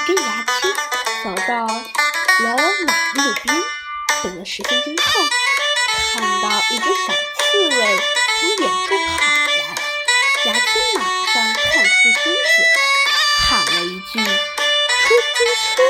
一根牙签走到老马路边，等了十分钟后，看到一只小刺猬从远处跑来，牙签马上探出身子，喊了一句：“出租车！”